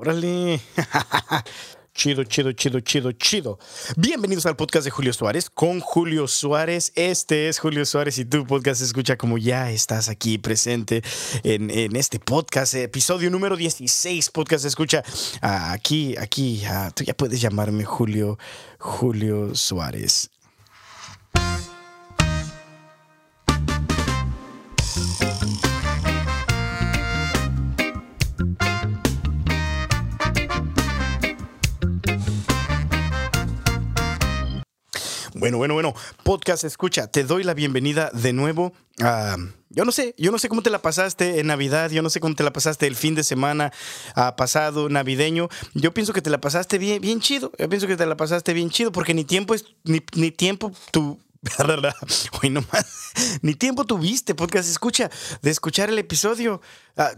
Órale. Chido, chido, chido, chido, chido. Bienvenidos al podcast de Julio Suárez con Julio Suárez. Este es Julio Suárez y tu podcast escucha como ya estás aquí presente en, este podcast, episodio número 16, podcast escucha aquí, aquí, ah, tú ya puedes llamarme Julio, Julio Suárez. Bueno, bueno, bueno. Podcast escucha, te doy la bienvenida de nuevo. a yo no sé, yo no sé cómo te la pasaste en Navidad, yo no sé cómo te la pasaste el fin de semana uh, pasado, navideño. Yo pienso que te la pasaste bien, bien chido. Yo pienso que te la pasaste bien chido porque ni tiempo es, ni, ni tiempo tu Ni tiempo tuviste, podcast escucha, de escuchar el episodio. Ah,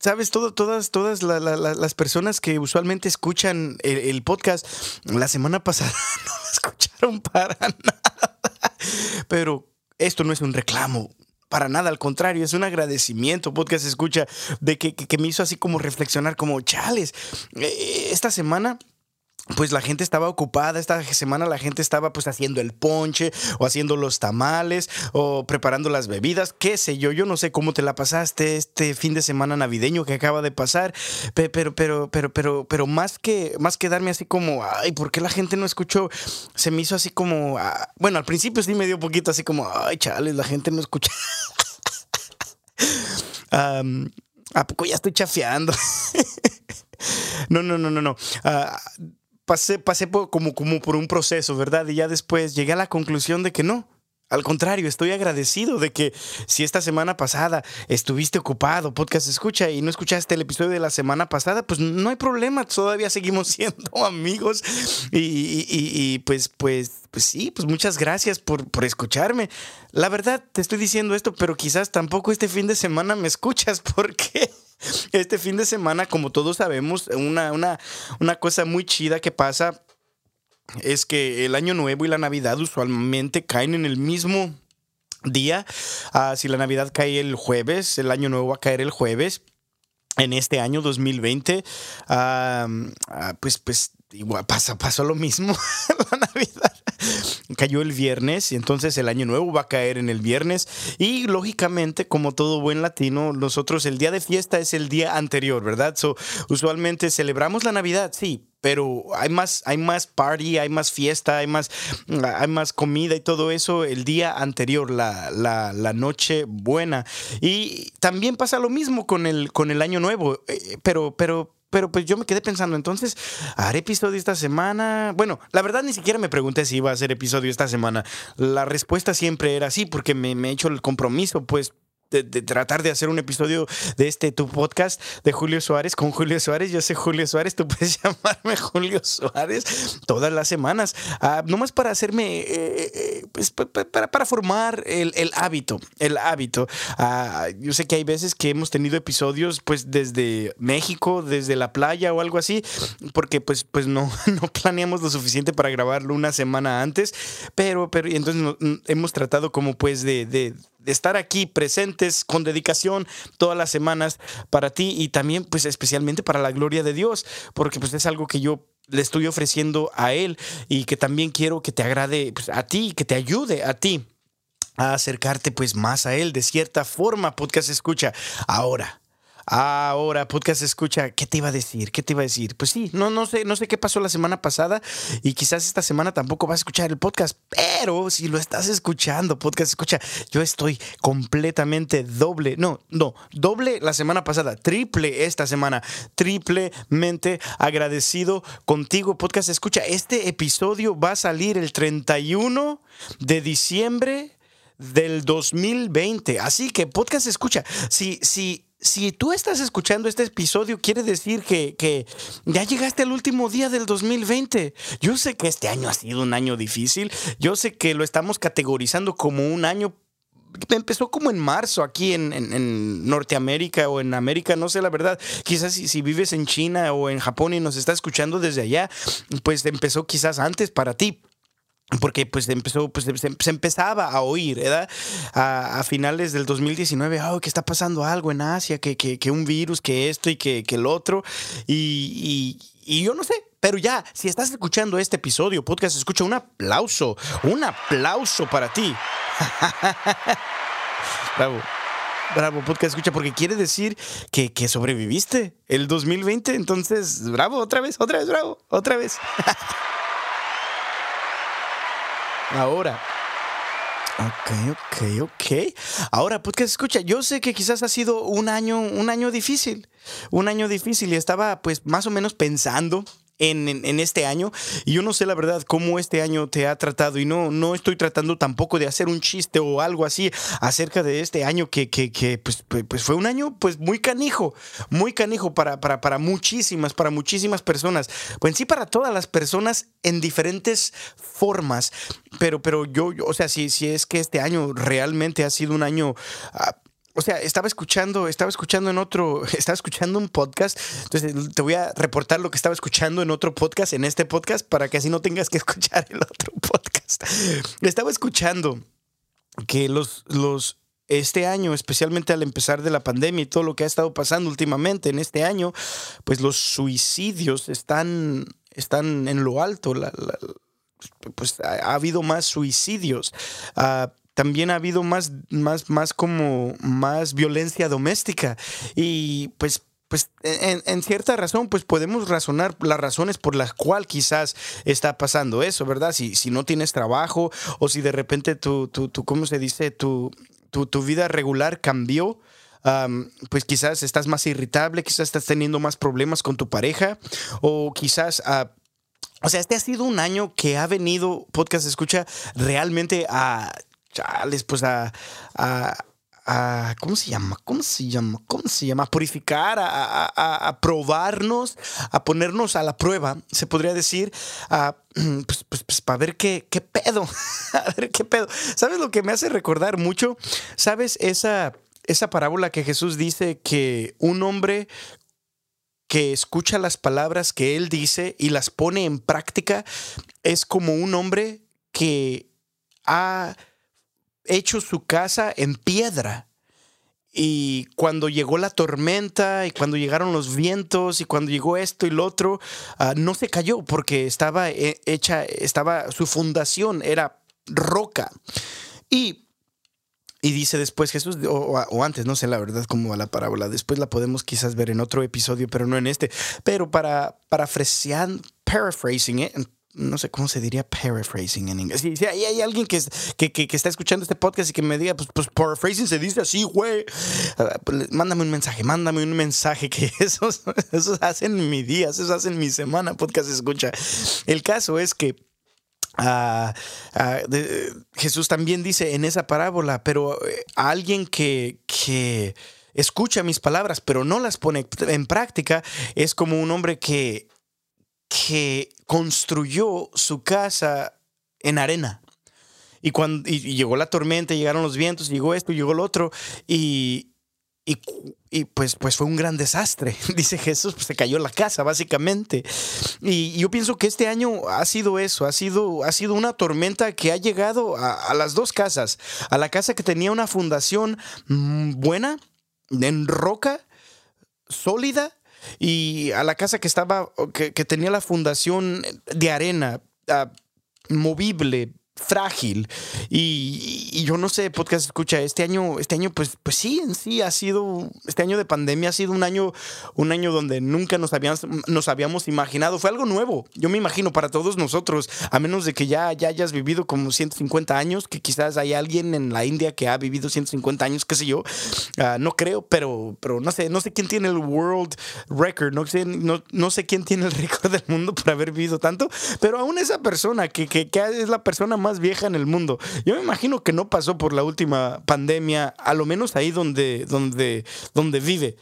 sabes, todas, todas las personas que usualmente escuchan el, podcast, la semana pasada no lo escucharon para nada. Pero esto no es un reclamo. Para nada, al contrario, es un agradecimiento, podcast escucha, de que, que me hizo así como reflexionar, como chales. Eh, esta semana pues la gente estaba ocupada, esta semana la gente estaba pues haciendo el ponche o haciendo los tamales o preparando las bebidas, qué sé yo, yo no sé cómo te la pasaste este fin de semana navideño que acaba de pasar, pero pero pero pero pero más que más que darme así como, ay, ¿por qué la gente no escuchó? Se me hizo así como, ah, bueno, al principio sí me dio poquito así como, ay, chales, la gente no escucha. ¿A poco ya estoy chafeando? no, no, no, no, no. Ah, pasé, pasé como, como por un proceso, ¿verdad? Y ya después llegué a la conclusión de que no. Al contrario, estoy agradecido de que si esta semana pasada estuviste ocupado, podcast escucha y no escuchaste el episodio de la semana pasada, pues no hay problema, todavía seguimos siendo amigos y, pues, pues, pues sí, pues muchas gracias por, por escucharme. La verdad, te estoy diciendo esto, pero quizás tampoco este fin de semana me escuchas porque este fin de semana, como todos sabemos, una, una, una cosa muy chida que pasa es que el año nuevo y la Navidad usualmente caen en el mismo día. Ah, si la Navidad cae el jueves, el año nuevo va a caer el jueves. En este año 2020, ah, pues, pues igual pasa, pasó lo mismo la Navidad cayó el viernes y entonces el año nuevo va a caer en el viernes y lógicamente como todo buen latino nosotros el día de fiesta es el día anterior, ¿verdad? So, usualmente celebramos la Navidad, sí, pero hay más, hay más party, hay más fiesta, hay más, hay más comida y todo eso el día anterior, la, la, la noche buena. Y también pasa lo mismo con el, con el año nuevo, eh, pero, pero pero pues yo me quedé pensando, entonces, ¿haré episodio esta semana? Bueno, la verdad ni siquiera me pregunté si iba a hacer episodio esta semana. La respuesta siempre era sí, porque me, me he hecho el compromiso, pues de, tratar de hacer un episodio de este tu podcast de Julio Suárez con Julio Suárez. Yo sé Julio Suárez, tú puedes llamarme Julio Suárez todas las semanas, uh, nomás para hacerme, eh, eh, pues, para, para, formar el, el, hábito, el hábito. Uh, yo sé que hay veces que hemos tenido episodios pues desde México, desde la playa o algo así, porque pues, pues no, no planeamos lo suficiente para grabarlo una semana antes, pero, pero entonces hemos tratado como pues de estar aquí presentes con dedicación todas las semanas para ti y también pues especialmente para la gloria de Dios, porque pues es algo que yo le estoy ofreciendo a Él y que también quiero que te agrade pues, a ti, que te ayude a ti a acercarte pues más a Él de cierta forma, podcast escucha. Ahora, Ahora, podcast escucha, ¿qué te iba a decir? ¿Qué te iba a decir? Pues sí, no, no sé, no sé qué pasó la semana pasada y quizás esta semana tampoco vas a escuchar el podcast, pero si lo estás escuchando, podcast escucha, yo estoy completamente doble, no, no, doble la semana pasada, triple esta semana, triplemente agradecido contigo, podcast escucha. Este episodio va a salir el 31 de diciembre del 2020. Así que podcast escucha. Si, si si tú estás escuchando este episodio, quiere decir que, ya llegaste al último día del 2020. Yo sé que este año ha sido un año difícil. Yo sé que lo estamos categorizando como un año empezó como en marzo aquí en, Norteamérica o en América, no sé la verdad. Quizás si, si, vives en China o en Japón y nos está escuchando desde allá, pues empezó quizás antes para ti. Porque pues empezó, pues se, empezaba a oír, ¿verdad? A, finales del 2019, oh, que está pasando algo en Asia, que, que, un virus, que esto y que, que el otro. Y, y, yo no sé, pero ya, si estás escuchando este episodio, podcast, escucha un aplauso, un aplauso para ti. Bravo. Bravo, podcast escucha, porque quiere decir que, que sobreviviste el 2020. Entonces, bravo, otra vez, otra vez, bravo, otra vez. Ahora. Ok, ok, ok. Ahora, pues escucha, yo sé que quizás ha sido un año, un año difícil, un año difícil y estaba pues más o menos pensando en, este año. Y yo no sé la verdad cómo este año te ha tratado y no, no estoy tratando tampoco de hacer un chiste o algo así acerca de este año que, que, pues, pues, pues, fue un año pues muy canijo, muy canijo para, para, para muchísimas, para muchísimas personas. Pues en sí para todas las personas en diferentes formas. Pero, pero yo, o sea, si, si es que este año realmente ha sido un año... Ah, o sea, estaba escuchando, estaba escuchando en otro, estaba escuchando un podcast, entonces te voy a reportar lo que estaba escuchando en otro podcast, en este podcast, para que así no tengas que escuchar el otro podcast. Estaba escuchando que los, los, este año, especialmente al empezar de la pandemia y todo lo que ha estado pasando últimamente en este año, pues los suicidios están, están en lo alto. pues ha, habido más suicidios. Uh, también ha habido más, más, más como más violencia doméstica. Y pues pues en, cierta razón, pues podemos razonar las razones por las cuales quizás está pasando eso, ¿verdad? Si, si no tienes trabajo o si de repente tu, tu, tu ¿cómo se dice? Tu, tu, vida regular cambió. pues quizás estás más irritable, quizás estás teniendo más problemas con tu pareja o quizás uh, o sea, este ha sido un año que ha venido, podcast escucha, realmente a chales, pues a, a, ¿cómo se llama? ¿Cómo se llama? ¿Cómo se llama? A purificar, a, probarnos, a ponernos a la prueba, se podría decir, pues, pues, pues, para ver qué, qué pedo, a ver qué pedo. ¿Sabes lo que me hace recordar mucho? ¿Sabes esa, esa parábola que Jesús dice que un hombre que escucha las palabras que él dice y las pone en práctica es como un hombre que ha hecho su casa en piedra. Y cuando llegó la tormenta y cuando llegaron los vientos y cuando llegó esto y lo otro, ah, no se cayó porque estaba eh, hecha, estaba, su fundación era roca. Y, y dice después Jesús, o, antes, no sé la verdad cómo va la parábola, después la podemos quizás ver en otro episodio, pero no en este. Pero para, parafrasear, paraphrasing, ¿eh? No sé cómo se diría paraphrasing en inglés. Si, hay, alguien que, está escuchando este podcast y que me diga, pues, pues paraphrasing se dice así, güey. Ah, pues, mándame un mensaje, mándame un mensaje que esos, hacen mi día, esos hacen mi semana, podcast escucha. El caso es que ah, ah, Jesús también dice en esa parábola, pero eh, alguien que escucha mis palabras, pero no las pone en práctica, es como un hombre que que construyó su casa en arena. Y cuando llegó la tormenta, llegaron los vientos, llegó esto, llegó lo otro, y, y, pues, pues fue un gran desastre. Dice Jesús, pues se cayó la casa, básicamente. Y, yo pienso que este año ha sido eso, ha sido, ha sido una tormenta que ha llegado a, las dos casas. A la casa que tenía una fundación mm, buena, en roca, sólida, y a la casa que estaba, que, tenía la fundación de arena, ah, movible, frágil. Y, yo no sé, podcast escucha, este año, este año, pues, pues sí, en sí ha sido, este año de pandemia ha sido un año, un año donde nunca nos habíamos, nos habíamos imaginado. Fue algo nuevo. Yo me imagino para todos nosotros, a menos de que ya, ya hayas vivido como 150 años, que quizás hay alguien en la India que ha vivido 150 años, qué sé yo. Ah, no creo, pero, pero no sé, no sé quién tiene el world record, no sé, no, no sé quién tiene el récord del mundo por haber vivido tanto, pero aún esa persona que, que, que es la persona más vieja en el mundo. Yo me imagino que no pasó por la última pandemia, a lo menos ahí donde, donde, donde vive.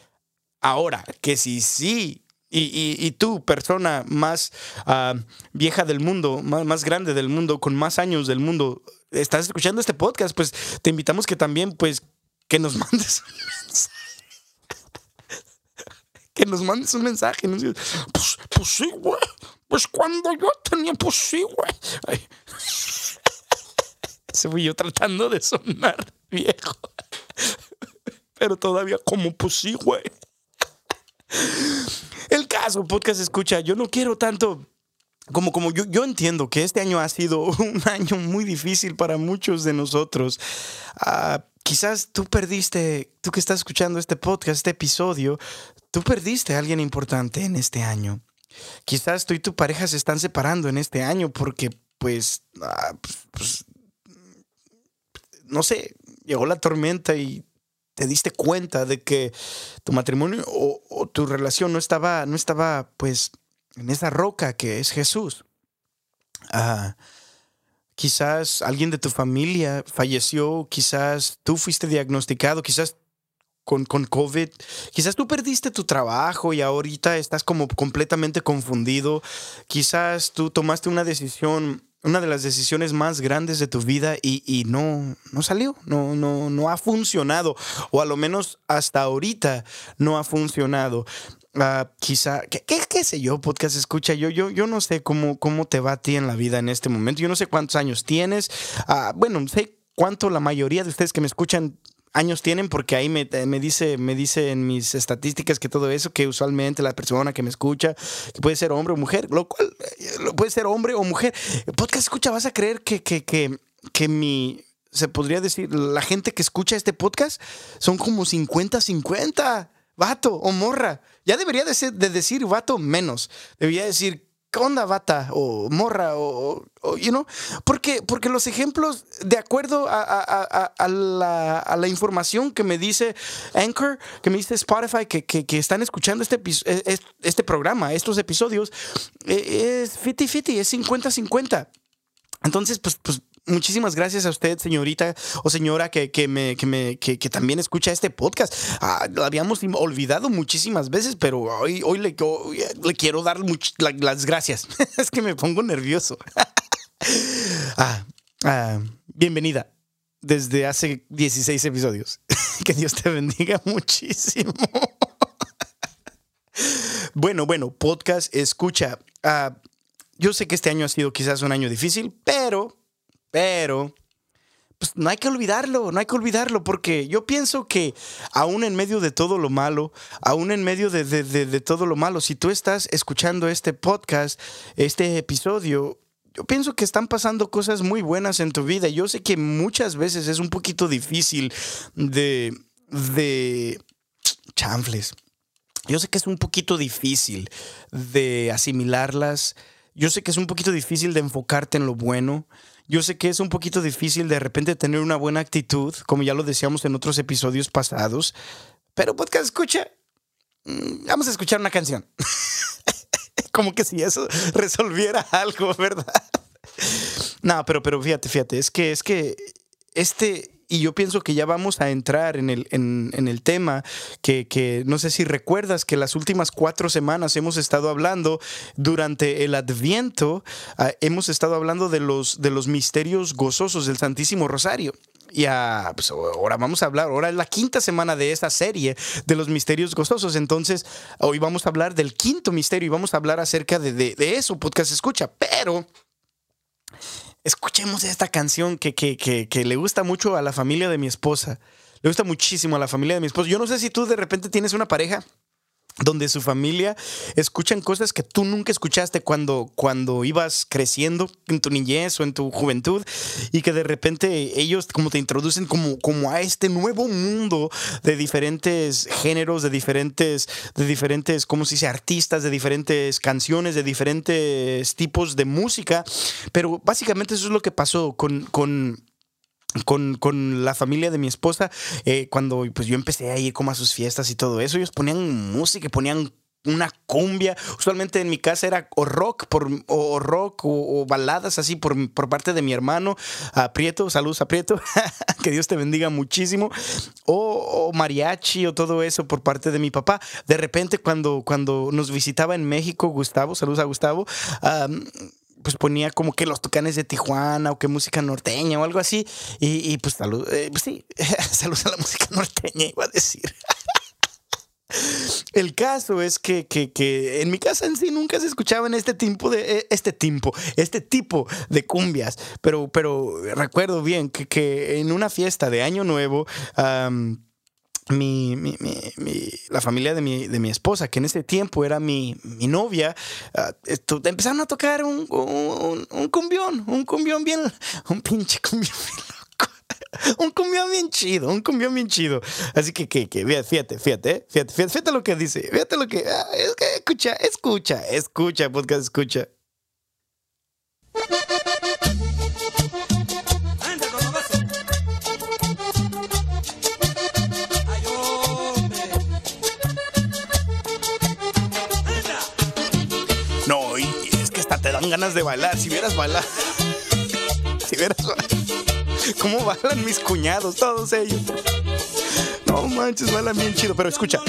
Ahora, que si sí y, tú, persona más ah, vieja del mundo, más, más, grande del mundo, con más años del mundo, estás escuchando este podcast, pues te invitamos que también, pues, que nos mandes un mensaje. que nos mandes un mensaje. Pues, pues sí, güey. Pues cuando yo tenía, pues sí, güey. Se fui yo tratando de sonar viejo. Pero todavía como pues sí, güey. El caso, podcast escucha, yo no quiero tanto como, como yo, yo entiendo que este año ha sido un año muy difícil para muchos de nosotros. Ah, quizás tú perdiste, tú que estás escuchando este podcast, este episodio, tú perdiste a alguien importante en este año. Quizás tú y tu pareja se están separando en este año porque, pues, ah, pues, pues no sé, llegó la tormenta y te diste cuenta de que tu matrimonio o, tu relación no estaba, no estaba, pues, en esa roca que es Jesús. Ah, quizás alguien de tu familia falleció, quizás tú fuiste diagnosticado, quizás con, con, COVID. Quizás tú perdiste tu trabajo y ahorita estás como completamente confundido. Quizás tú tomaste una decisión, una de las decisiones más grandes de tu vida y, no, no salió, no, no, no ha funcionado. O a lo menos hasta ahorita no ha funcionado. Uh, quizá, ¿qué, ¿qué, sé yo, podcast escucha? Yo, yo, yo no sé cómo, cómo te va a ti en la vida en este momento. Yo no sé cuántos años tienes. Uh, bueno, sé cuánto la mayoría de ustedes que me escuchan años tienen porque ahí me, dice me dice en mis estadísticas que todo eso que usualmente la persona que me escucha que puede ser hombre o mujer lo cual eh, puede ser hombre o mujer podcast escucha vas a creer que que, que, que mi se podría decir la gente que escucha este podcast son como 50 50 vato o morra. Ya debería de, ser, de decir vato menos. Debería decir, ¿qué onda, bata? O morra, o, you know. Porque, porque los ejemplos, de acuerdo a, la, información que me dice Anchor, que me dice Spotify, que, que, están escuchando este, e, este programa, estos episodios, e, es 50-50, es 50-50. Entonces, pues, pues Muchísimas gracias a usted, señorita o señora, que, que me, que, me, que, también escucha este podcast. Ah, lo habíamos olvidado muchísimas veces, pero hoy, hoy le, le quiero dar las gracias. es que me pongo nervioso. ah, ah, bienvenida desde hace 16 episodios. que Dios te bendiga muchísimo. bueno, bueno, podcast escucha. Yo sé que este año ha sido quizás un año difícil, pero pero, pues no hay que olvidarlo, no hay que olvidarlo, porque yo pienso que aún en medio de todo lo malo, aún en medio de, todo lo malo, si tú estás escuchando este podcast, este episodio, yo pienso que están pasando cosas muy buenas en tu vida. Yo sé que muchas veces es un poquito difícil de, de chanfles. Yo sé que es un poquito difícil de asimilarlas. Yo sé que es un poquito difícil de enfocarte en lo bueno. Yo sé que es un poquito difícil de repente tener una buena actitud, como ya lo decíamos en otros episodios pasados, pero podcast escucha, mm, vamos a escuchar una canción. como que si eso resolviera algo, ¿verdad? no, pero, pero fíjate, fíjate, es que, es que este, y yo pienso que ya vamos a entrar en el, en, el tema que, no sé si recuerdas que las últimas cuatro semanas hemos estado hablando durante el adviento, ah, hemos estado hablando de los, de los misterios gozosos del Santísimo Rosario. Y pues ahora vamos a hablar, ahora es la quinta semana de esta serie de los misterios gozosos. Entonces, hoy vamos a hablar del quinto misterio y vamos a hablar acerca de, de eso, podcast escucha. Pero escuchemos esta canción que, que, que, le gusta mucho a la familia de mi esposa. Le gusta muchísimo a la familia de mi esposa. Yo no sé si tú de repente tienes una pareja donde su familia escuchan cosas que tú nunca escuchaste cuando, cuando ibas creciendo en tu niñez o en tu juventud y que de repente ellos como te introducen como, como a este nuevo mundo de diferentes géneros, de diferentes, de diferentes, ¿cómo se dice? Artistas, de diferentes canciones, de diferentes tipos de música. Pero básicamente eso es lo que pasó con, con con, la familia de mi esposa, eh, cuando pues yo empecé a ir como a sus fiestas y todo eso, ellos ponían música, ponían una cumbia. Usualmente en mi casa era o rock, por, o rock o, baladas así por, por, parte de mi hermano Aprieto. Saludos, Aprieto. que Dios te bendiga muchísimo. O, mariachi o todo eso por parte de mi papá. De repente, cuando, cuando nos visitaba en México, Gustavo, saludos a Gustavo pues ponía como que los tucanes de Tijuana o que música norteña o algo así. Y, pues, salud, eh, pues sí, saludos a la música norteña, iba a decir. El caso es que, que, en mi casa en sí nunca se escuchaban este tipo de eh, este tipo, este tipo de cumbias, pero, pero recuerdo bien que, que en una fiesta de Año Nuevo mi, mi, mi, la familia de mi, de mi esposa, que en ese tiempo era mi, novia, uh, empezaron a tocar un, un, un, cumbión, un cumbión bien, un pinche cumbión bien loco. Un cumbión bien chido, un cumbión bien chido. Así que, que, que fíjate, fíjate, eh, fíjate, fíjate, fíjate lo que dice, fíjate lo que, ah, es que escucha, escucha, escucha, podcast, escucha. Dan ganas de bailar. Si vieras bailar. Si vieras bailar. ¿Cómo bailan mis cuñados, todos ellos? No manches, bailan bien chido, pero escucha.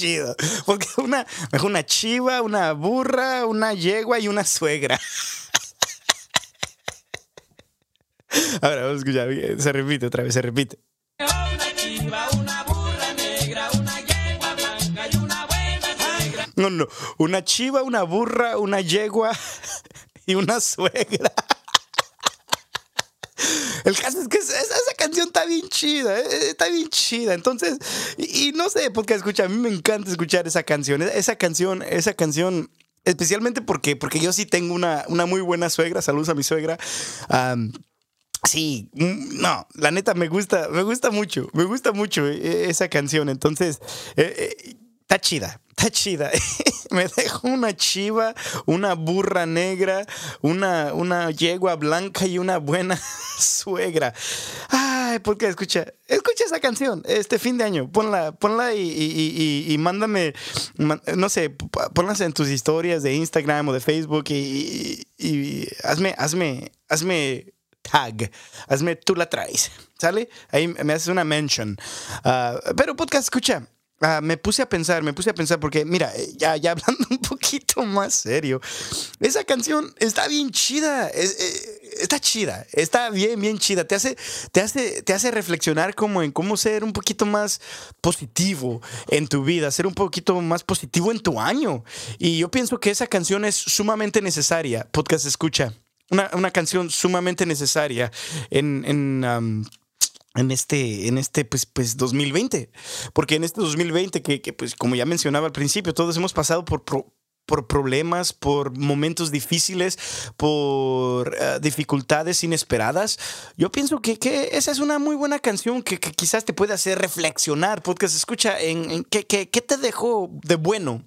Chido. Porque una, mejor una chiva, una burra, una yegua y una suegra. Ahora vamos a escuchar. Se repite otra vez, se repite. No, no. Una chiva, una burra, una yegua y una suegra. El caso es que esa, canción está bien chida, eh, está bien chida. Entonces, y, no sé, porque escucha, a mí me encanta escuchar esa canción. Esa canción, esa canción, especialmente porque, porque yo sí tengo una, una muy buena suegra. Saludos a mi suegra. Sí, mm, no, la neta me gusta, me gusta mucho, me gusta mucho eh, esa canción. Entonces, eh, está chida, está chida. me dejó una chiva, una burra negra, una, una yegua blanca y una buena suegra. Ay, escucha, escucha esa canción este fin de año. Ponla, ponla y, mándame, no sé, ponlas en tus historias de Instagram o de Facebook y, hazme, hazme, hazme tag. Hazme, tú la traes. ¿Sale? Ahí me haces una mention. Ah, pero podcast, escucha. Ah, me puse a pensar, me puse a pensar porque, mira, ya, ya hablando un poquito más serio, esa canción está bien chida, eh, está chida, está bien, bien chida, te hace, te, hace, te hace reflexionar como en cómo ser un poquito más positivo en tu vida, ser un poquito más positivo en tu año. Y yo pienso que esa canción es sumamente necesaria, podcast escucha, una, canción sumamente necesaria en... en en este, en este pues, pues 2020. Porque en este 2020, que, que pues como ya mencionaba al principio, todos hemos pasado por, por problemas, por momentos difíciles, por eh, dificultades inesperadas. Yo pienso que, que, esa es una muy buena canción que, quizás te puede hacer reflexionar, se escucha en, en qué te dejó de bueno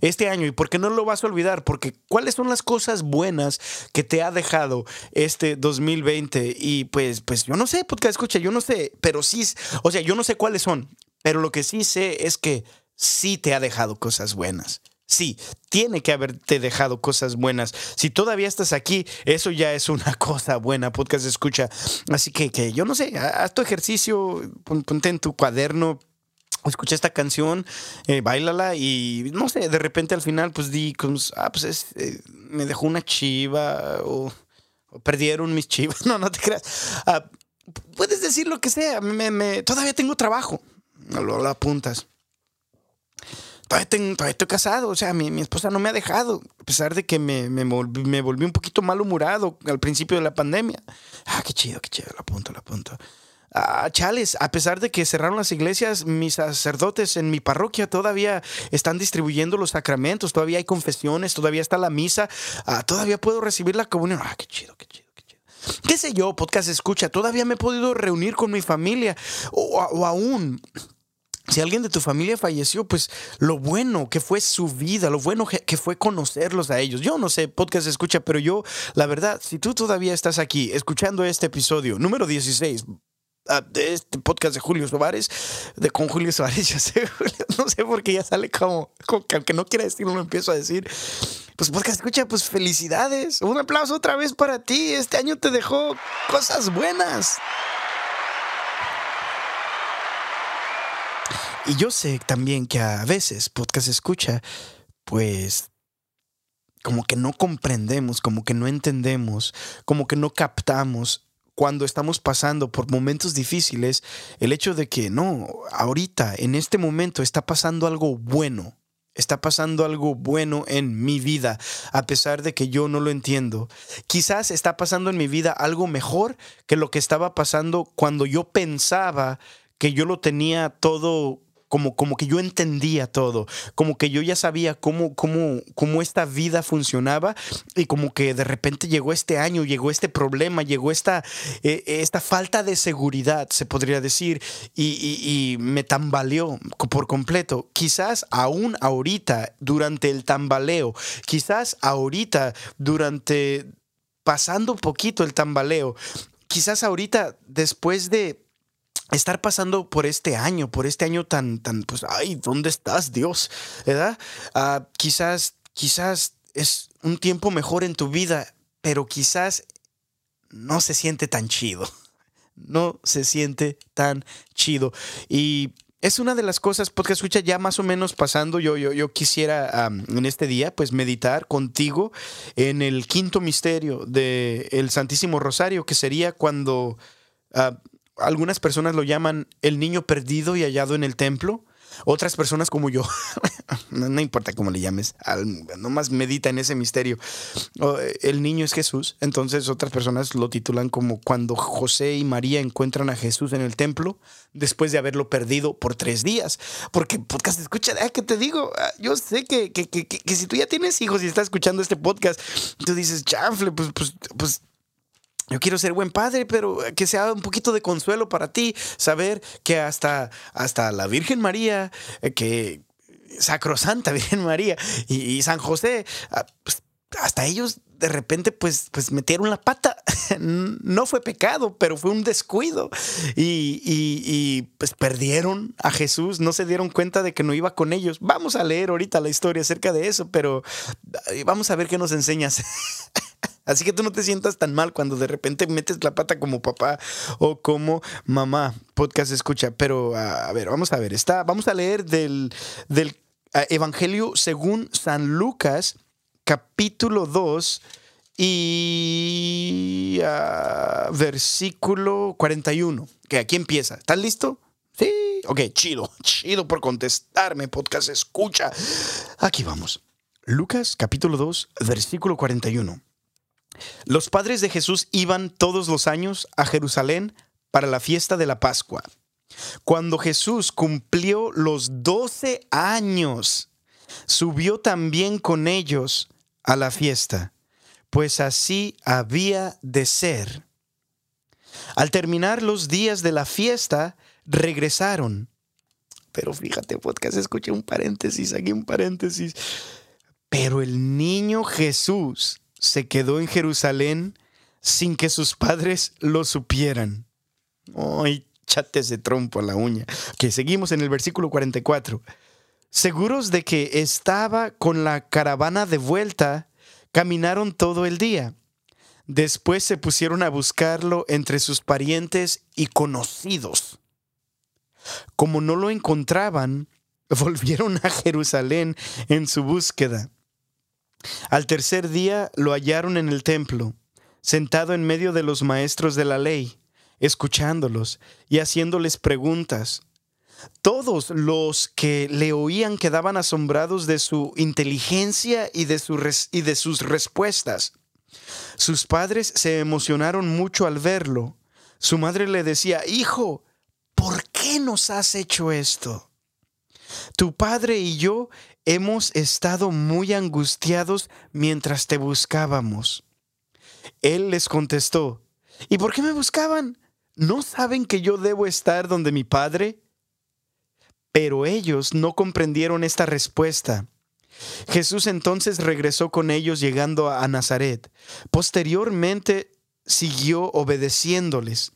este año y por qué no lo vas a olvidar, porque cuáles son las cosas buenas que te ha dejado este 2020 y pues pues yo no sé, podcast escucha, yo no sé, pero sí, o sea, yo no sé cuáles son, pero lo que sí sé es que sí te ha dejado cosas buenas. Sí, tiene que haberte dejado cosas buenas. Si todavía estás aquí, eso ya es una cosa buena, podcast escucha. Así que, que yo no sé, haz tu ejercicio, ponte en tu cuaderno, escuché esta canción, eh, bailala y no sé, de repente al final pues di, ah, pues eh, me dejó una chiva o, perdieron mis chivas, no, no te creas. Ah, puedes decir lo que sea, me, todavía tengo trabajo, lo, lo apuntas. Todavía, tengo, todavía, estoy casado, o sea, mi, mi, esposa no me ha dejado, a pesar de que me, me, volví, me volví un poquito malhumorado al principio de la pandemia. Ah, qué chido, qué chido, lo apunto, lo apunto. Ah, chales, a pesar de que cerraron las iglesias, mis sacerdotes en mi parroquia todavía están distribuyendo los sacramentos, todavía hay confesiones, todavía está la misa, ah, todavía puedo recibir la comunión. Ah, qué chido, qué chido, qué chido. ¿Qué sé yo, podcast escucha? Todavía me he podido reunir con mi familia o, o aún si alguien de tu familia falleció, pues lo bueno que fue su vida, lo bueno que fue conocerlos a ellos. Yo no sé, podcast escucha, pero yo, la verdad, si tú todavía estás aquí escuchando este episodio, número 16, ah, de este podcast de Julio Suárez, de con Julio Suárez, ya sé, no sé por qué ya sale como, como que aunque no quiera decirlo, lo empiezo a decir. Pues podcast escucha, pues felicidades. Un aplauso otra vez para ti. Este año te dejó cosas buenas. Y yo sé también que a veces podcast escucha, pues como que no comprendemos, como que no entendemos, como que no captamos cuando estamos pasando por momentos difíciles, el hecho de que no, ahorita, en este momento está pasando algo bueno, está pasando algo bueno en mi vida, a pesar de que yo no lo entiendo. Quizás está pasando en mi vida algo mejor que lo que estaba pasando cuando yo pensaba que yo lo tenía todo como, como que yo entendía todo, como que yo ya sabía cómo, cómo, cómo esta vida funcionaba y como que de repente llegó este año, llegó este problema, llegó esta, eh, esta falta de seguridad, se podría decir, y, me tambaleó por completo. Quizás aún ahorita, durante el tambaleo, quizás ahorita, durante pasando un poquito el tambaleo, quizás ahorita después de estar pasando por este año, por este año tan, tan, pues, ay, ¿dónde estás, Dios? ¿Verdad? Ah, quizás, quizás es un tiempo mejor en tu vida, pero quizás no se siente tan chido. No se siente tan chido. Y es una de las cosas, porque escucha, ya más o menos pasando, yo, yo, yo quisiera en este día, pues meditar contigo en el quinto misterio del Santísimo Rosario, que sería cuando ah, algunas personas lo llaman el niño perdido y hallado en el templo. Otras personas como yo, no, importa cómo le llames, nomás medita en ese misterio. El niño es Jesús, entonces otras personas lo titulan como cuando José y María encuentran a Jesús en el templo después de haberlo perdido por tres días. Porque podcast escucha, ah, ¿qué te digo? Ah, yo sé que, que, que, que, si tú ya tienes hijos y estás escuchando este podcast, tú dices, chanfle, pues, pues, pues yo quiero ser buen padre, pero que sea un poquito de consuelo para ti, saber que hasta, hasta la Virgen María, eh, que Sacrosanta Virgen María y, San José, ah, pues, hasta ellos de repente pues, pues metieron la pata. no fue pecado, pero fue un descuido. Y, y, pues perdieron a Jesús, no se dieron cuenta de que no iba con ellos. Vamos a leer ahorita la historia acerca de eso, pero vamos a ver qué nos enseñas. Así que tú no te sientas tan mal cuando de repente metes la pata como papá o como mamá. Podcast escucha. Pero a ver, vamos a ver. Está, vamos a leer del, del Evangelio según San Lucas, capítulo 2 y versículo 41. Que aquí empieza. ¿Estás listo? Sí. Ok, chido. Chido por contestarme. Podcast escucha. Aquí vamos. Lucas capítulo 2, versículo 41. Los padres de Jesús iban todos los años a Jerusalén para la fiesta de la Pascua. Cuando Jesús cumplió los doce años, subió también con ellos a la fiesta, pues así había de ser. Al terminar los días de la fiesta, regresaron. Pero fíjate, podcast, escuché un paréntesis, aquí un paréntesis. Pero el niño Jesús se quedó en Jerusalén sin que sus padres lo supieran. Ay, chates de trompo a la uña. Que seguimos en el versículo 44. Seguros de que estaba con la caravana de vuelta, caminaron todo el día. Después se pusieron a buscarlo entre sus parientes y conocidos. Como no lo encontraban, volvieron a Jerusalén en su búsqueda. Al tercer día lo hallaron en el templo, sentado en medio de los maestros de la ley, escuchándolos y haciéndoles preguntas. Todos los que le oían quedaban asombrados de su inteligencia y de, y de sus respuestas. Sus padres se emocionaron mucho al verlo. Su madre le decía, Hijo, ¿por qué nos has hecho esto? Tu padre y yo hemos estado muy angustiados mientras te buscábamos. Él les contestó, ¿y por qué me buscaban? ¿No saben que yo debo estar donde mi padre? Pero ellos no comprendieron esta respuesta. Jesús entonces regresó con ellos llegando a Nazaret. Posteriormente siguió obedeciéndoles.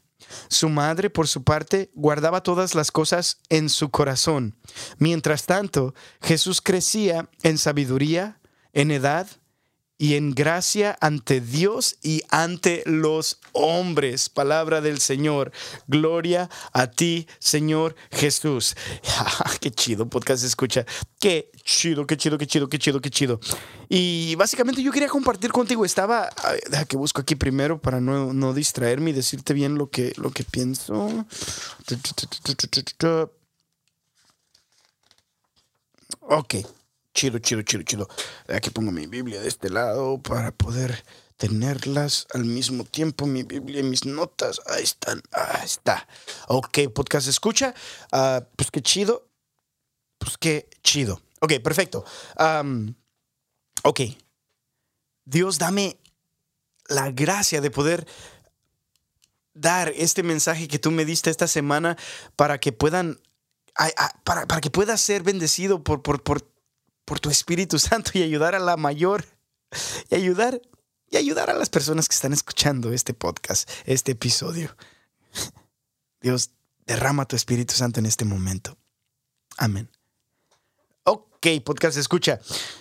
Su madre, por su parte, guardaba todas las cosas en su corazón. Mientras tanto, Jesús crecía en sabiduría, en edad y en gracia ante Dios y ante los hombres. Palabra del Señor. Gloria a ti, Señor Jesús. qué chido podcast escucha. Qué chido, qué chido, qué chido, qué chido, qué chido. Y básicamente yo quería compartir contigo. Estaba, deja que busco aquí primero para no, no distraerme y decirte bien lo que, lo que pienso. Ok. Chido, chido, chido, chido. Aquí pongo mi Biblia de este lado para poder tenerlas al mismo tiempo. Mi Biblia y mis notas. Ahí están. Ahí está. Ok, podcast escucha. Ah, pues qué chido. Pues qué chido. Ok, perfecto. ok. Dios, dame la gracia de poder dar este mensaje que tú me diste esta semana para que puedan, para, para que pueda ser bendecido por, por, por por tu Espíritu Santo y ayudar a la mayor y ayudar y ayudar a las personas que están escuchando este podcast, este episodio. Dios, derrama tu Espíritu Santo en este momento. Amén. Ok, podcast escucha.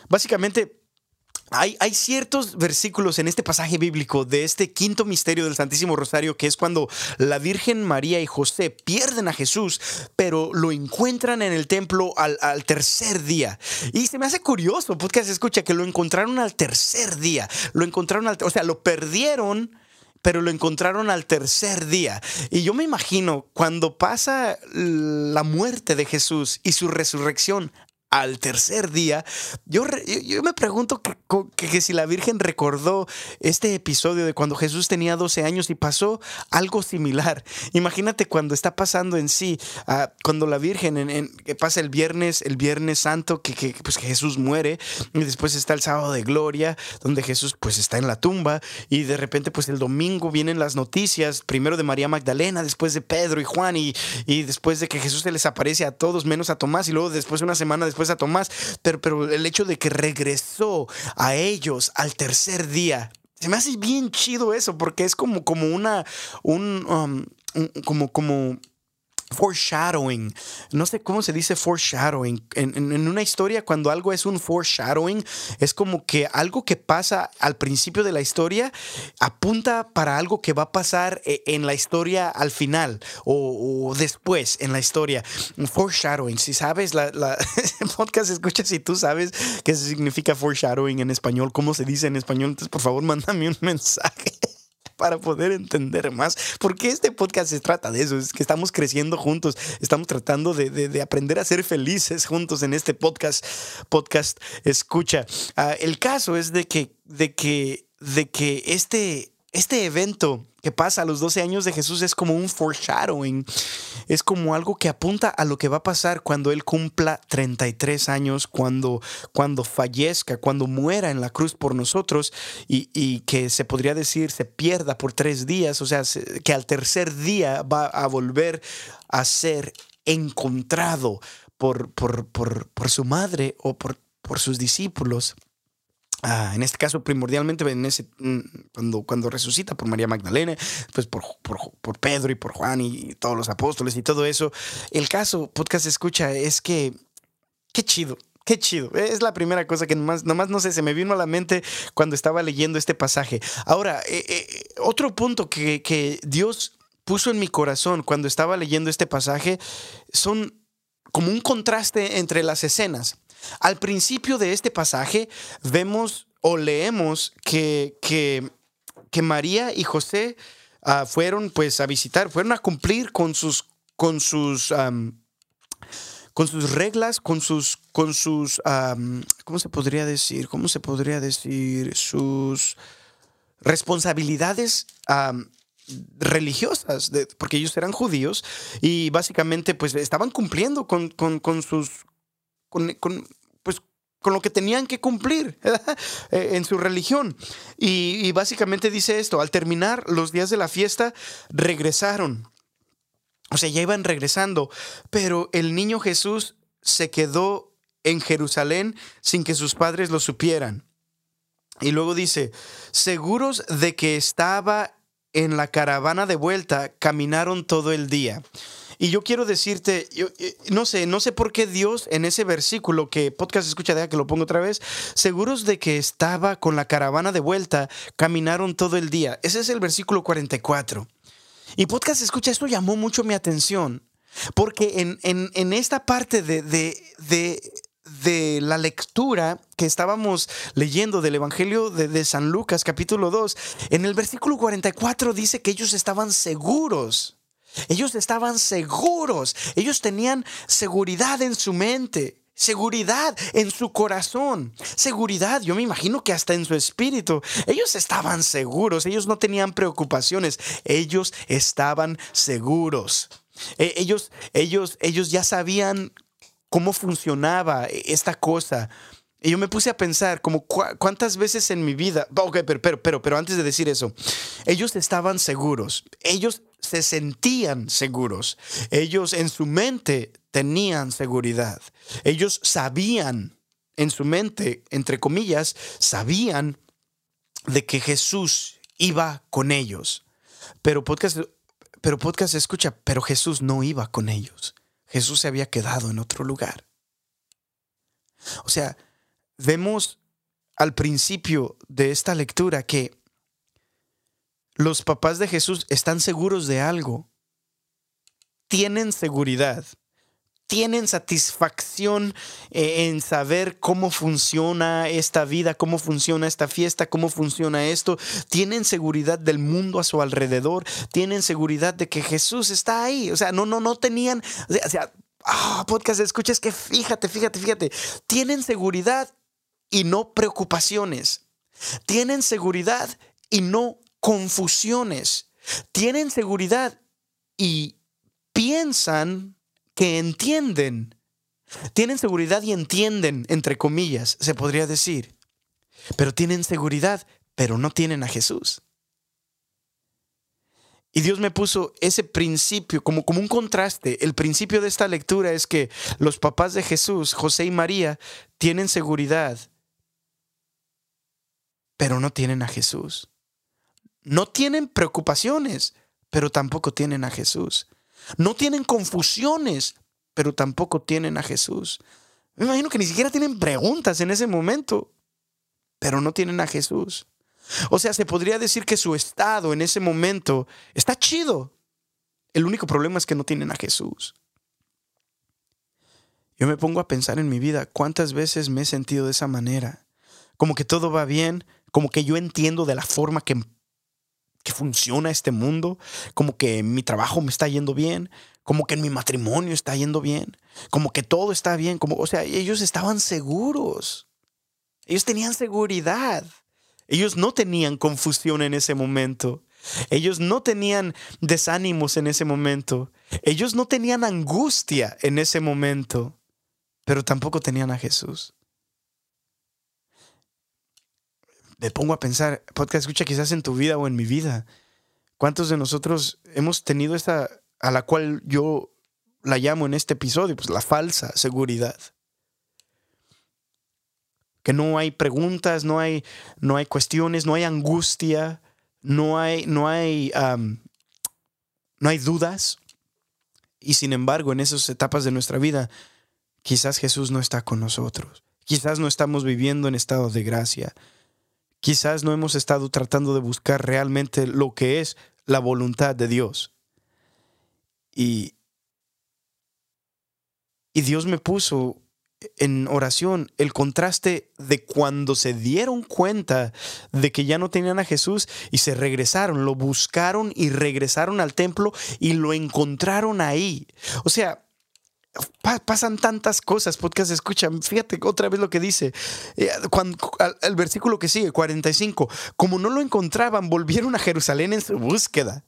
Básicamente, hay, ciertos versículos en este pasaje bíblico de este quinto misterio del Santísimo Rosario, que es cuando la Virgen María y José pierden a Jesús, pero lo encuentran en el templo al, tercer día. Y se me hace curioso, porque se escucha que lo encontraron al tercer día. Lo encontraron al, o sea, lo perdieron pero lo encontraron al tercer día. Y yo me imagino cuando pasa la muerte de Jesús y su resurrección al tercer día, yo, yo me pregunto que, si la Virgen recordó este episodio de cuando Jesús tenía 12 años y pasó algo similar. Imagínate cuando está pasando en sí, ah, cuando la Virgen en, que pasa el viernes, el viernes santo, que, pues, que Jesús muere, y después está el sábado de gloria, donde Jesús pues está en la tumba, y de repente pues el domingo vienen las noticias, primero de María Magdalena, después de Pedro y Juan, y, y después de que Jesús se les aparece a todos menos a Tomás, y luego después una semana después a Tomás, pero, pero el hecho de que regresó a ellos al tercer día, se me hace bien chido eso, porque es como, como una, un, um, como, como foreshadowing. No sé cómo se dice foreshadowing. En, una historia, cuando algo es un foreshadowing, es como que algo que pasa al principio de la historia apunta para algo que va a pasar eh, en la historia al final o, después en la historia. Foreshadowing. Si sabes, la, la podcast escucha si tú sabes qué significa foreshadowing en español, cómo se dice en español, entonces por favor mándame un mensaje para poder entender más. Porque este podcast se trata de eso, es que estamos creciendo juntos, estamos tratando de, aprender a ser felices juntos en este podcast. Podcast escucha. Ah, el caso es de que, de que, de que este, este evento que pasa a los 12 años de Jesús es como un foreshadowing, es como algo que apunta a lo que va a pasar cuando Él cumpla 33 años, cuando, cuando fallezca, cuando muera en la cruz por nosotros y, que se podría decir se pierda por tres días, o sea, que al tercer día va a volver a ser encontrado por, por, por, por su madre o por sus discípulos. Ah, en este caso, primordialmente, en ese, mm, cuando, cuando resucita por María Magdalena, pues por, por, Pedro y por Juan y todos los apóstoles y todo eso. El caso, podcast escucha, es que, qué chido, Qué chido. Es la primera cosa que nomás, nomás, no sé, se me vino a la mente cuando estaba leyendo este pasaje. Ahora, eh, eh, otro punto que, que, Dios puso en mi corazón cuando estaba leyendo este pasaje son como un contraste entre las escenas. Al principio de este pasaje vemos o leemos que, que, María y José ah, fueron pues a visitar, fueron a cumplir con sus, con sus, con sus reglas, con sus, con sus, ¿cómo se podría decir? ¿Cómo se podría decir? Sus responsabilidades religiosas, porque ellos eran judíos y básicamente pues estaban cumpliendo con, con sus con, pues, con lo que tenían que cumplir eh, en su religión. Y, básicamente dice esto, al terminar los días de la fiesta, regresaron. O sea, ya iban regresando, pero el niño Jesús se quedó en Jerusalén sin que sus padres lo supieran. Y luego dice, seguros de que estaba en la caravana de vuelta caminaron todo el día. Y yo quiero decirte, yo, eh, no sé, no sé por qué Dios en ese versículo que podcast escucha, deja que lo pongo otra vez, seguros de que estaba con la caravana de vuelta, caminaron todo el día. Ese es el versículo 44. Y podcast escucha, esto llamó mucho mi atención, porque en, en, esta parte de, de, de, la lectura que estábamos leyendo del Evangelio de, de San Lucas capítulo 2, en el versículo 44 dice que ellos estaban seguros ellos estaban seguros, ellos tenían seguridad en su mente, seguridad en su corazón, seguridad, yo me imagino que hasta en su espíritu. Ellos estaban seguros, ellos no tenían preocupaciones, ellos estaban seguros. E, ellos, ellos, ellos ya sabían cómo funcionaba esta cosa. Y yo me puse a pensar como cuántas veces en mi vida, ok, pero, pero, pero, pero antes de decir eso, ellos estaban seguros, ellos se sentían seguros. Ellos en su mente tenían seguridad. Ellos sabían, en su mente, entre comillas, sabían de que Jesús iba con ellos. Pero podcast, pero podcast escucha, pero Jesús no iba con ellos. Jesús se había quedado en otro lugar. O sea, vemos al principio de esta lectura que los papás de Jesús están seguros de algo. Tienen seguridad. Tienen satisfacción eh, en saber cómo funciona esta vida, cómo funciona esta fiesta, cómo funciona esto. Tienen seguridad del mundo a su alrededor. Tienen seguridad de que Jesús está ahí. O sea, no, no, no tenían. O sea, ah, podcast, escuches que fíjate, fíjate, fíjate. Tienen seguridad y no preocupaciones. Tienen seguridad y no confusiones, tienen seguridad y piensan que entienden. Tienen seguridad y entienden, entre comillas, se podría decir. Pero tienen seguridad, pero no tienen a Jesús. Y Dios me puso ese principio como, como un contraste. El principio de esta lectura es que los papás de Jesús, José y María, tienen seguridad, pero no tienen a Jesús. No tienen preocupaciones, pero tampoco tienen a Jesús. No tienen confusiones, pero tampoco tienen a Jesús. Me imagino que ni siquiera tienen preguntas en ese momento, pero no tienen a Jesús. O sea, se podría decir que su estado en ese momento está chido. El único problema es que no tienen a Jesús. Yo me pongo a pensar en mi vida cuántas veces me he sentido de esa manera. Como que todo va bien, como que yo entiendo de la forma que que funciona este mundo, como que mi trabajo me está yendo bien, como que mi matrimonio está yendo bien, como que todo está bien, como, o sea, ellos estaban seguros. Ellos tenían seguridad. Ellos no tenían confusión en ese momento. Ellos no tenían desánimos en ese momento. Ellos no tenían angustia en ese momento. Pero tampoco tenían a Jesús. Me pongo a pensar, podcast escucha quizás en tu vida o en mi vida, ¿cuántos de nosotros hemos tenido esta, a la cual yo la llamo en este episodio, pues la falsa seguridad? Que no hay preguntas, no hay, no hay cuestiones, no hay angustia, no hay, no hay, no hay dudas. Y sin embargo, en esas etapas de nuestra vida, quizás Jesús no está con nosotros. Quizás no estamos viviendo en estado de gracia. Quizás no hemos estado tratando de buscar realmente lo que es la voluntad de Dios. Y, y Dios me puso en oración el contraste de cuando se dieron cuenta de que ya no tenían a Jesús y se regresaron, lo buscaron y regresaron al templo y lo encontraron ahí. O sea, pasan tantas cosas, podcast escuchan, fíjate otra vez lo que dice, eh, cuando, el versículo que sigue, 45, como no lo encontraban, volvieron a Jerusalén en su búsqueda.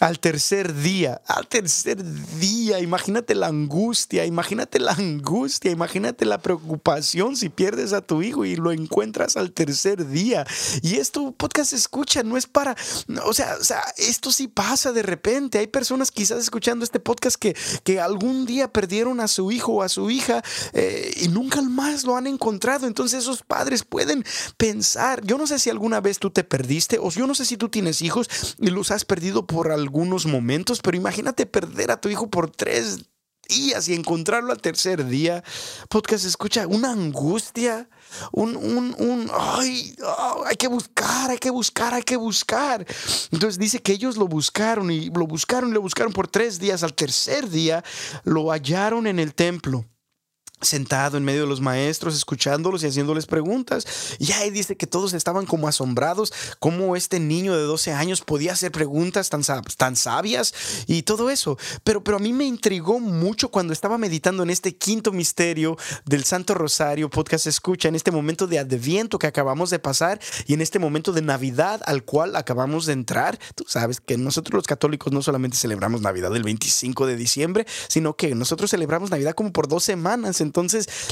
Al tercer día, al tercer día, imagínate la angustia, imagínate la angustia, imagínate la preocupación si pierdes a tu hijo y lo encuentras al tercer día. Y esto podcast escucha, no es para, o sea, o sea, esto sí pasa de repente. Hay personas quizás escuchando este podcast que, que algún día perdieron a su hijo o a su hija eh, y nunca más lo han encontrado. Entonces esos padres pueden pensar, yo no sé si alguna vez tú te perdiste o yo no sé si tú tienes hijos y los has perdido algunos momentos, pero imagínate perder a tu hijo por tres días y encontrarlo al tercer día. Podcast escucha una angustia, un, un, un ay, oh, hay que buscar, hay que buscar, hay que buscar. Entonces dice que ellos lo buscaron y lo buscaron y lo buscaron por tres días. Al tercer día lo hallaron en el templo sentado en medio de los maestros, escuchándolos y haciéndoles preguntas. Y ahí dice que todos estaban como asombrados, cómo este niño de 12 años podía hacer preguntas tan, tan sabias y todo eso. Pero, pero a mí me intrigó mucho cuando estaba meditando en este quinto misterio del Santo Rosario, podcast escucha, en este momento de adviento que acabamos de pasar y en este momento de Navidad al cual acabamos de entrar. Tú sabes que nosotros los católicos no solamente celebramos Navidad el 25 de diciembre, sino que nosotros celebramos Navidad como por dos semanas. Entonces,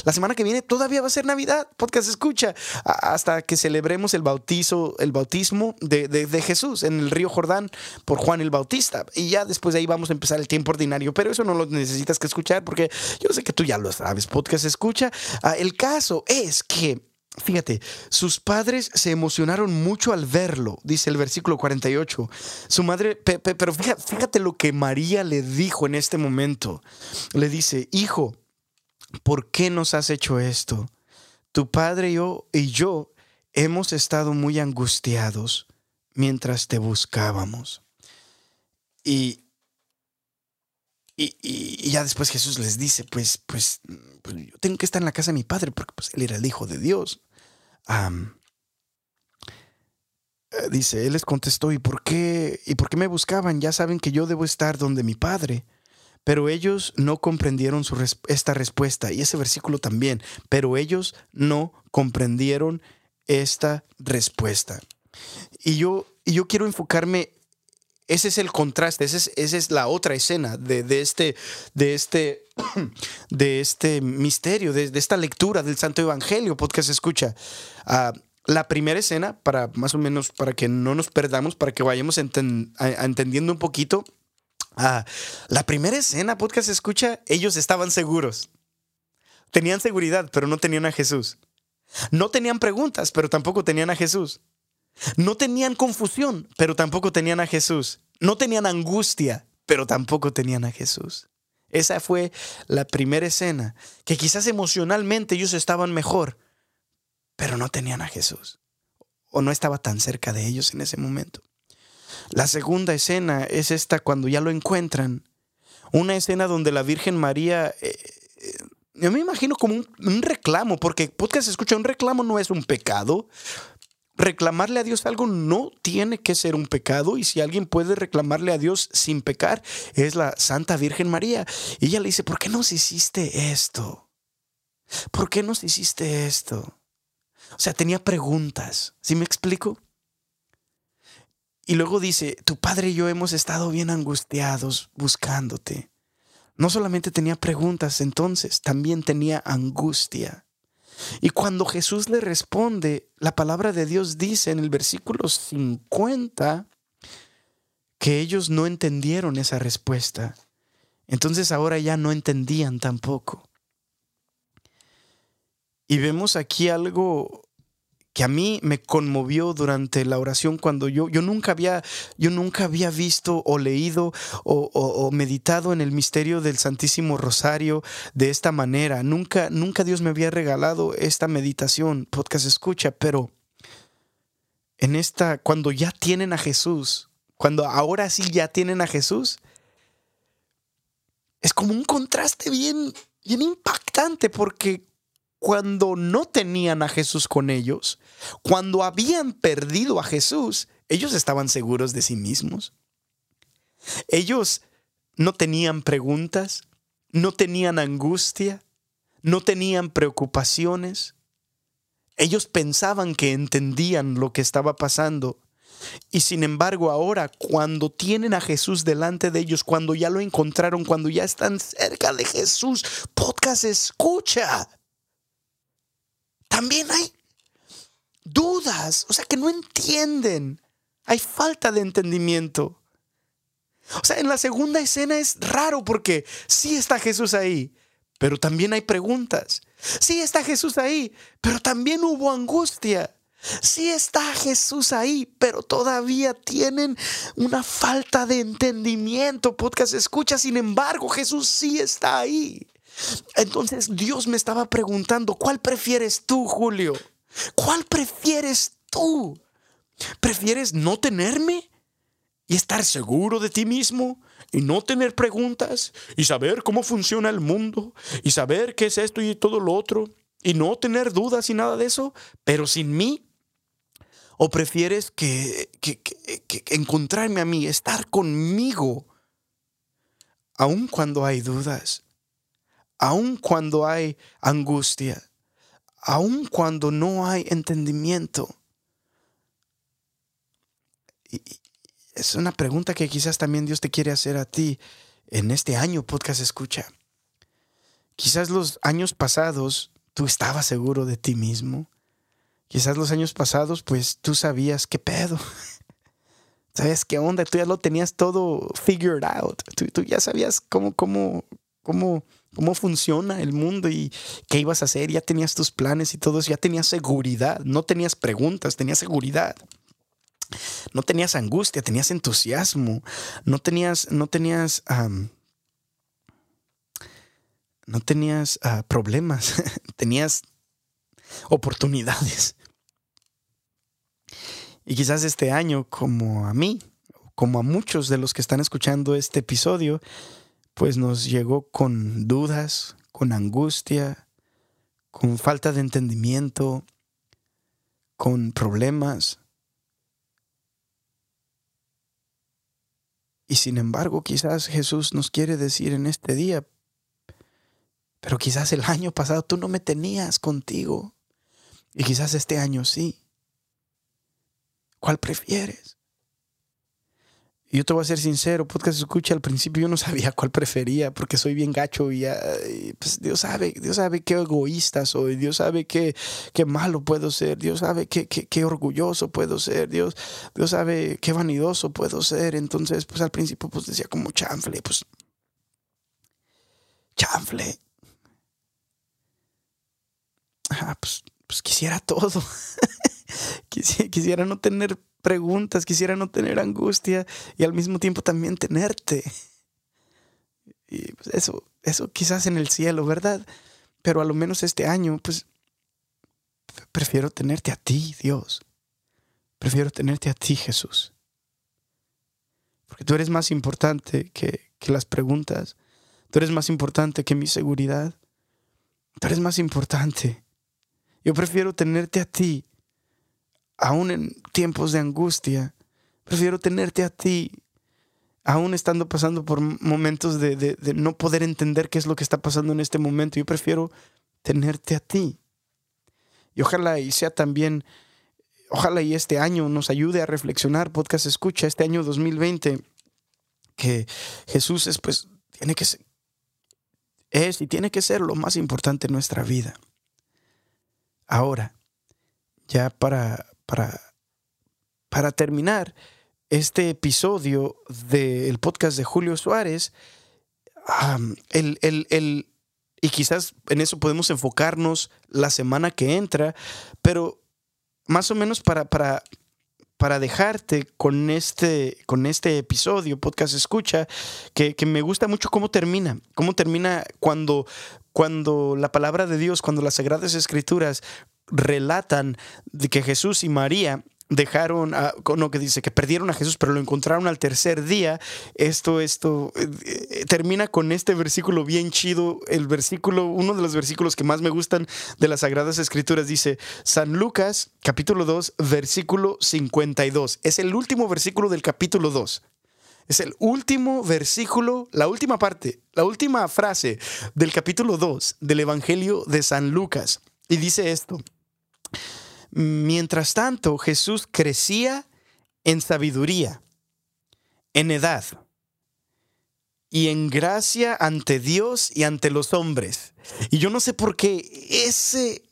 la semana que viene todavía va a ser Navidad, podcast escucha, hasta que celebremos el bautizo, el bautismo de, Jesús en el río Jordán por Juan el Bautista. Y ya después de ahí vamos a empezar el tiempo ordinario, pero eso no lo necesitas que escuchar porque yo sé que tú ya lo sabes, podcast escucha. Ah, el caso es que Fíjate, sus padres se emocionaron mucho al verlo, dice el versículo 48. Su madre, pero fíjate, lo que María le dijo en este momento. Le dice, hijo, ¿por qué nos has hecho esto? Tu padre y yo, y yo hemos estado muy angustiados mientras te buscábamos. Y, y, ya después Jesús les dice, pues, pues, pues, yo tengo que estar en la casa de mi padre porque pues, él era el hijo de Dios. Eh, dice, él les contestó, ¿y por qué? ¿Y por qué me buscaban? Ya saben que yo debo estar donde mi padre. Pero ellos no comprendieron esta respuesta. Y ese versículo también. Pero ellos no comprendieron esta respuesta. Y yo, y yo quiero enfocarme. Ese es el contraste, esa es, la otra escena de, este, de, este, de este misterio, de, esta lectura del Santo Evangelio, podcast escucha. Ah, la primera escena, para más o menos, para que no nos perdamos, para que vayamos entendiendo un poquito, Ah, la primera escena, podcast escucha, ellos estaban seguros. Tenían seguridad, pero no tenían a Jesús. No tenían preguntas, pero tampoco tenían a Jesús. No tenían confusión, pero tampoco tenían a Jesús. No tenían angustia, pero tampoco tenían a Jesús. Esa fue la primera escena, que quizás emocionalmente ellos estaban mejor, pero no tenían a Jesús. O no estaba tan cerca de ellos en ese momento. La segunda escena es esta cuando ya lo encuentran. Una escena donde la Virgen María... Eh, eh, yo me imagino como un, reclamo, porque podcast escucha, un reclamo no es un pecado. Reclamarle a Dios algo no tiene que ser un pecado y si alguien puede reclamarle a Dios sin pecar es la Santa Virgen María. Y ella le dice, ¿por qué nos hiciste esto? ¿Por qué nos hiciste esto? O sea, tenía preguntas. ¿Sí me explico? Y luego dice, tu padre y yo hemos estado bien angustiados buscándote. No solamente tenía preguntas entonces, también tenía angustia. Y cuando Jesús le responde, la palabra de Dios dice en el versículo 50 que ellos no entendieron esa respuesta. Entonces ahora ya no entendían tampoco. Y vemos aquí algo que a mí me conmovió durante la oración cuando yo, yo, nunca, había, yo nunca había visto o leído o, meditado en el misterio del Santísimo Rosario de esta manera. Nunca, nunca Dios me había regalado esta meditación, podcast escucha, pero en esta, cuando ya tienen a Jesús, cuando ahora sí ya tienen a Jesús, es como un contraste bien, bien impactante porque cuando no tenían a Jesús con ellos, cuando habían perdido a Jesús, ellos estaban seguros de sí mismos. Ellos no tenían preguntas, no tenían angustia, no tenían preocupaciones. Ellos pensaban que entendían lo que estaba pasando Y sin embargo, ahora, cuando tienen a Jesús delante de ellos, cuando ya lo encontraron, cuando ya están cerca de Jesús, podcast escucha. También hay dudas, o sea, que no entienden. Hay falta de entendimiento. O sea, en la segunda escena es raro porque sí está Jesús ahí, pero también hay preguntas. Sí está Jesús ahí, pero también hubo angustia. Sí está Jesús ahí, pero todavía tienen una falta de entendimiento. Podcast escucha, sin embargo, Jesús sí está ahí. Entonces Dios me estaba preguntando, ¿cuál prefieres tú, Julio? ¿Cuál prefieres tú? ¿Prefieres no tenerme y estar seguro de ti mismo y no tener preguntas y saber cómo funciona el mundo y saber qué es esto y todo lo otro y no tener dudas y nada de eso, pero sin mí? ¿O prefieres que, encontrarme a mí, estar conmigo, aun cuando hay dudas, aun cuando hay angustia, aun cuando no hay entendimiento? Y, es una pregunta que quizás también Dios te quiere hacer a ti en este año podcast escucha. Quizás los años pasados tú estabas seguro de ti mismo. Quizás los años pasados, pues tú sabías qué pedo. ¿Sabes qué onda? Tú ya lo tenías todo figured out. Tú, ya sabías cómo, cómo, cómo, cómo funciona el mundo y qué ibas a hacer. Ya tenías tus planes y todo eso. Ya tenías seguridad. No tenías preguntas, tenías seguridad. No tenías angustia, tenías entusiasmo. No tenías, no tenías, no tenías ah, problemas. tenías oportunidades. Y quizás este año, como a mí, como a muchos de los que están escuchando este episodio, pues nos llegó con dudas, con angustia, con falta de entendimiento, con problemas. Y sin embargo, quizás Jesús nos quiere decir en este día, pero quizás el año pasado tú no me tenías contigo. Y quizás este año sí. ¿Cuál prefieres? Y yo te voy a ser sincero, podcast escucha, al principio yo no sabía cuál prefería porque soy bien gacho y, pues Dios sabe, Dios sabe qué egoísta soy, Dios sabe qué, qué malo puedo ser, Dios sabe qué, qué, qué, orgulloso puedo ser, Dios, Dios sabe qué vanidoso puedo ser. Entonces, pues al principio pues decía como chanfle, pues chanfle. Ah, pues, pues quisiera todo. Quisiera no tener preguntas, quisiera no tener angustia y al mismo tiempo también tenerte. Y pues, eso, eso quizás en el cielo, ¿verdad? Pero a lo menos este año, pues prefiero tenerte a ti, Dios. Prefiero tenerte a ti, Jesús. Porque tú eres más importante que, que las preguntas. Tú eres más importante que mi seguridad. Tú eres más importante. Yo prefiero tenerte a ti aún en tiempos de angustia, prefiero tenerte a ti, aún estando pasando por momentos de, no poder entender qué es lo que está pasando en este momento. Yo prefiero tenerte a ti. Y ojalá y sea también, ojalá y este año nos ayude a reflexionar, podcast escucha, este año 2020, que Jesús es pues, tiene que ser, es y tiene que ser lo más importante en nuestra vida. Ahora, ya para, para, para terminar este episodio del podcast de Julio Suárez, el, y quizás en eso podemos enfocarnos la semana que entra, pero más o menos para, para, para dejarte con este, con este episodio, podcast escucha, que, que, me gusta mucho cómo termina, cómo termina cuando, cuando la palabra de Dios, cuando las sagradas escrituras relatan de que Jesús y María dejaron, a, no, que dice que perdieron a Jesús, pero lo encontraron al tercer día. Esto, esto eh, eh, termina con este versículo bien chido. El versículo, uno de los versículos que más me gustan de las Sagradas Escrituras dice San Lucas, capítulo 2, versículo 52. Es el último versículo del capítulo 2. Es el último versículo, la última parte, la última frase del capítulo 2 del Evangelio de San Lucas. Y dice esto. Mientras tanto, Jesús crecía en sabiduría, en edad y en gracia ante Dios y ante los hombres. Y yo no sé por qué ese...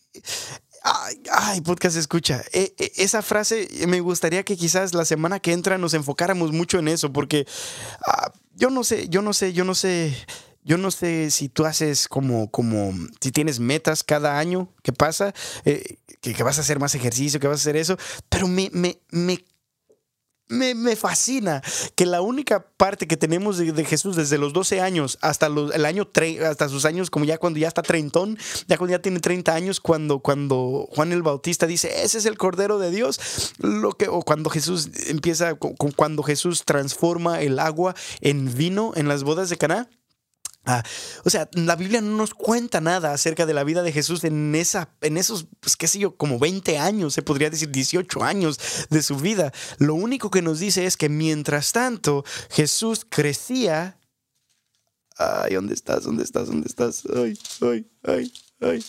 Ay, podcast escucha. E, e, esa frase me gustaría que quizás la semana que entra nos enfocáramos mucho en eso, porque ah, yo no sé, yo no sé, yo no sé, yo no sé si tú haces como, como, si tienes metas cada año que pasa, eh, que, vas a hacer más ejercicio, que vas a hacer eso, pero me, me, me me, fascina que la única parte que tenemos de, Jesús desde los 12 años hasta el año hasta sus años como ya cuando ya está treintón, ya cuando ya tiene 30 años cuando cuando Juan el Bautista dice, "Ese es el Cordero de Dios", lo que o cuando Jesús empieza cuando Jesús transforma el agua en vino en las bodas de Caná. Ah, o sea, la Biblia no nos cuenta nada acerca de la vida de Jesús en, esa, en esos, pues, qué sé yo, como 20 años, se podría decir 18 años de su vida. Lo único que nos dice es que mientras tanto Jesús crecía. Ay, ¿dónde estás? ¿Dónde estás? ¿Dónde estás? Ay, ay, ay, ay.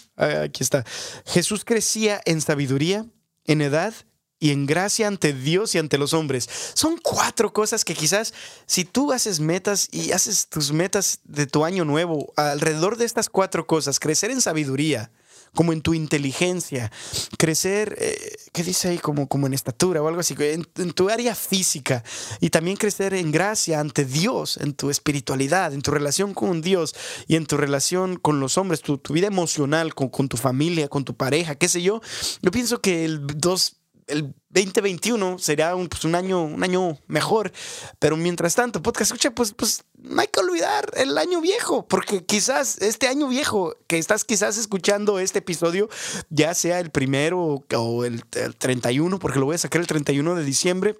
Aquí está. Jesús crecía en sabiduría, en edad y en gracia ante Dios y ante los hombres. Son cuatro cosas que quizás si tú haces metas y haces tus metas de tu año nuevo alrededor de estas cuatro cosas, crecer en sabiduría, como en tu inteligencia, crecer, eh, ¿qué dice ahí? Como, como en estatura o algo así, en, tu área física y también crecer en gracia ante Dios, en tu espiritualidad, en tu relación con Dios y en tu relación con los hombres, tu, vida emocional, con, con, tu familia, con tu pareja, qué sé yo. Yo pienso que el dos el 2021 sería un, pues, un, año, un año mejor. Pero mientras tanto, podcast escucha, pues, pues no hay que olvidar el año viejo, porque quizás este año viejo que estás quizás escuchando este episodio, ya sea el primero o el, el 31, porque lo voy a sacar el 31 de diciembre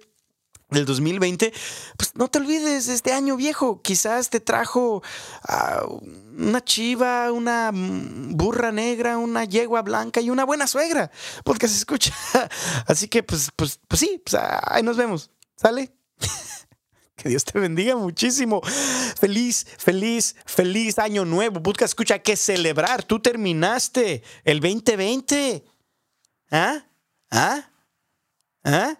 del 2020, pues no te olvides de este año viejo. Quizás te trajo ah, una chiva, una burra negra, una yegua blanca y una buena suegra, porque se escucha. Así que, pues, pues, pues sí, pues, ahí nos vemos. ¿Sale? Que Dios te bendiga muchísimo. Feliz, feliz, feliz año nuevo. Busca, escucha, que celebrar. Tú terminaste el 2020. ¿Ah? ¿Ah? ¿Ah?